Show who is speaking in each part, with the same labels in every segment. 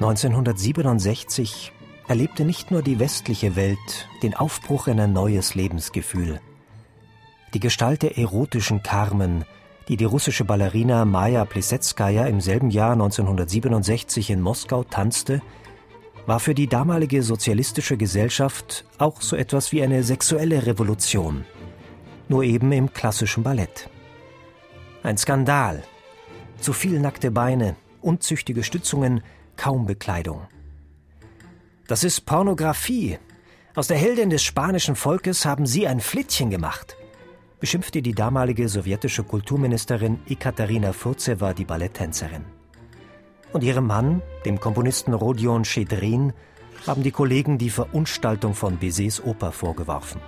Speaker 1: 1967 erlebte nicht nur die westliche Welt den Aufbruch in ein neues Lebensgefühl. Die Gestalt der erotischen Carmen, die die russische Ballerina Maja Plesetskaya im selben Jahr 1967 in Moskau tanzte, war für die damalige sozialistische Gesellschaft auch so etwas wie eine sexuelle Revolution, nur eben im klassischen Ballett. Ein Skandal. Zu viel nackte Beine, unzüchtige Stützungen, kaum Bekleidung. Das ist Pornografie. Aus der Heldin des spanischen Volkes haben Sie ein Flittchen gemacht, beschimpfte die damalige sowjetische Kulturministerin Ekaterina Furzewa die Balletttänzerin. Und ihrem Mann, dem Komponisten Rodion Schedrin, haben die Kollegen die Verunstaltung von Bizets Oper vorgeworfen.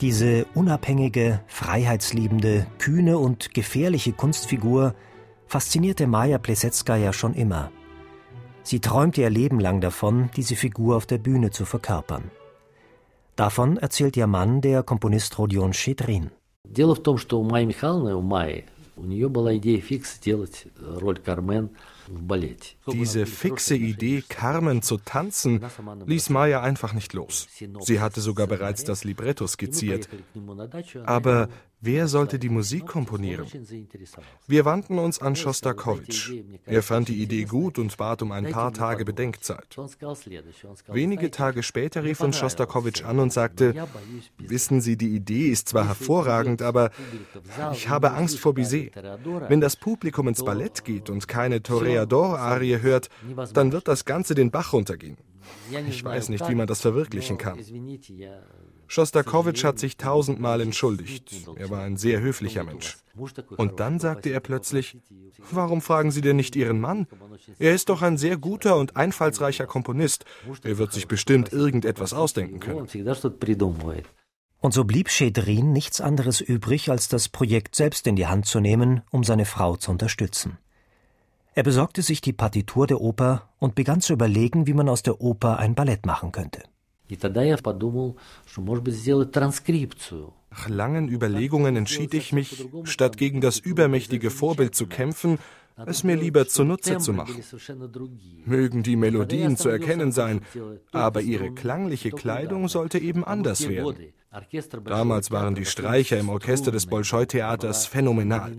Speaker 1: diese unabhängige, freiheitsliebende, kühne und gefährliche Kunstfigur faszinierte Maja Plesetskaya schon immer. Sie träumte ihr Leben lang davon, diese Figur auf der Bühne zu verkörpern. Davon erzählt ihr Mann, der Komponist Rodion Schedrin.
Speaker 2: Дело в том, что у Майи Михайловны, у Майи, у нее была идея фикс сделать роль Кармен –
Speaker 3: diese fixe Idee, Carmen zu tanzen, ließ Maya einfach nicht los. Sie hatte sogar bereits das Libretto skizziert. Aber wer sollte die Musik komponieren? Wir wandten uns an Schostakowitsch. Er fand die Idee gut und bat um ein paar Tage Bedenkzeit. Wenige Tage später rief uns Schostakowitsch an und sagte, wissen Sie, die Idee ist zwar hervorragend, aber ich habe Angst vor Bizet. Wenn das Publikum ins Ballett geht und keine Toreador-Arie hört, dann wird das Ganze den Bach runtergehen. Ich weiß nicht, wie man das verwirklichen kann. Schostakowitsch hat sich tausendmal entschuldigt. Er war ein sehr höflicher Mensch. Und dann sagte er plötzlich, warum fragen Sie denn nicht Ihren Mann? Er ist doch ein sehr guter und einfallsreicher Komponist. Er wird sich bestimmt irgendetwas ausdenken können.
Speaker 1: Und so blieb Schedrin nichts anderes übrig, als das Projekt selbst in die Hand zu nehmen, um seine Frau zu unterstützen. Er besorgte sich die Partitur der Oper und begann zu überlegen, wie man aus der Oper ein Ballett machen könnte.
Speaker 3: Nach langen Überlegungen entschied ich mich, statt gegen das übermächtige Vorbild zu kämpfen, es mir lieber zunutze zu machen. Mögen die Melodien zu erkennen sein, aber ihre klangliche Kleidung sollte eben anders werden. Damals waren die Streicher im Orchester des Bolschoi-Theaters phänomenal.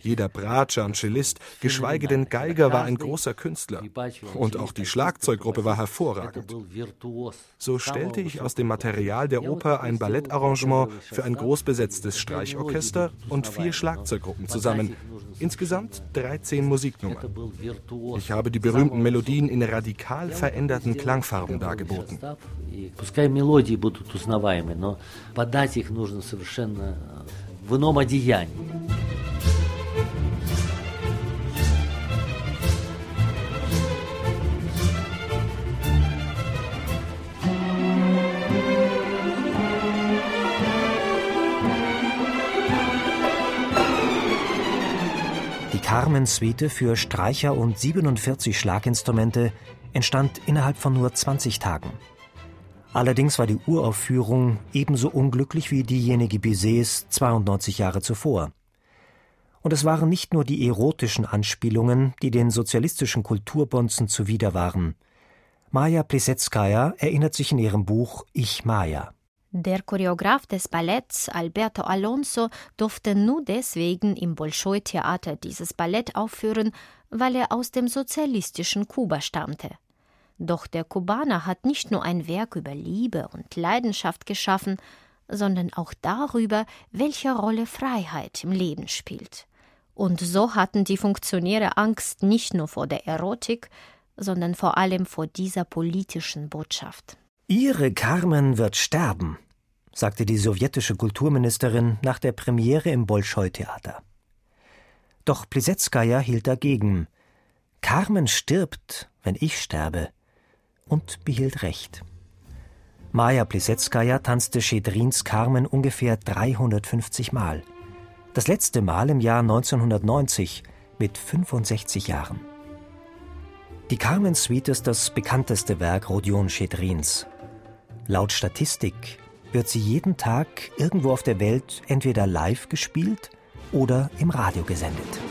Speaker 3: Jeder Bratscher und Cellist, geschweige denn Geiger, war ein großer Künstler. Und auch die Schlagzeuggruppe war hervorragend. So stellte ich aus dem Material der Oper ein Ballettarrangement für ein großbesetztes Streichorchester und vier Schlagzeuggruppen zusammen. Insgesamt 13 Musiknummern. Ich habe die berühmten Melodien in radikal veränderten Klangfarben dargeboten.
Speaker 2: Пускай мелодии будут узнаваемы, но подать их нужно совершенно в ином одеянии.
Speaker 1: Die Carmen-Suite für Streicher und 47 Schlaginstrumente entstand innerhalb von nur 20 Tagen. Allerdings war die Uraufführung ebenso unglücklich wie diejenige Bizets 92 Jahre zuvor. Und es waren nicht nur die erotischen Anspielungen, die den sozialistischen Kulturbonzen zuwider waren. Maja Plisetskaya erinnert sich in ihrem Buch Ich Maja.
Speaker 4: Der Choreograf des Balletts Alberto Alonso durfte nur deswegen im Bolschoi-Theater dieses Ballett aufführen, weil er aus dem sozialistischen Kuba stammte. Doch der Kubaner hat nicht nur ein Werk über Liebe und Leidenschaft geschaffen, sondern auch darüber, welche Rolle Freiheit im Leben spielt. Und so hatten die Funktionäre Angst nicht nur vor der Erotik, sondern vor allem vor dieser politischen Botschaft.
Speaker 1: Ihre Carmen wird sterben, sagte die sowjetische Kulturministerin nach der Premiere im Bolschoi-Theater. Doch Plisetskaya hielt dagegen. Carmen stirbt, wenn ich sterbe, und behielt recht. Maja Plisetskaya tanzte Schedrins Carmen ungefähr 350 Mal. Das letzte Mal im Jahr 1990 mit 65 Jahren. Die Carmen Suite ist das bekannteste Werk Rodion Schedrins. Laut Statistik wird sie jeden Tag irgendwo auf der Welt entweder live gespielt oder im Radio gesendet.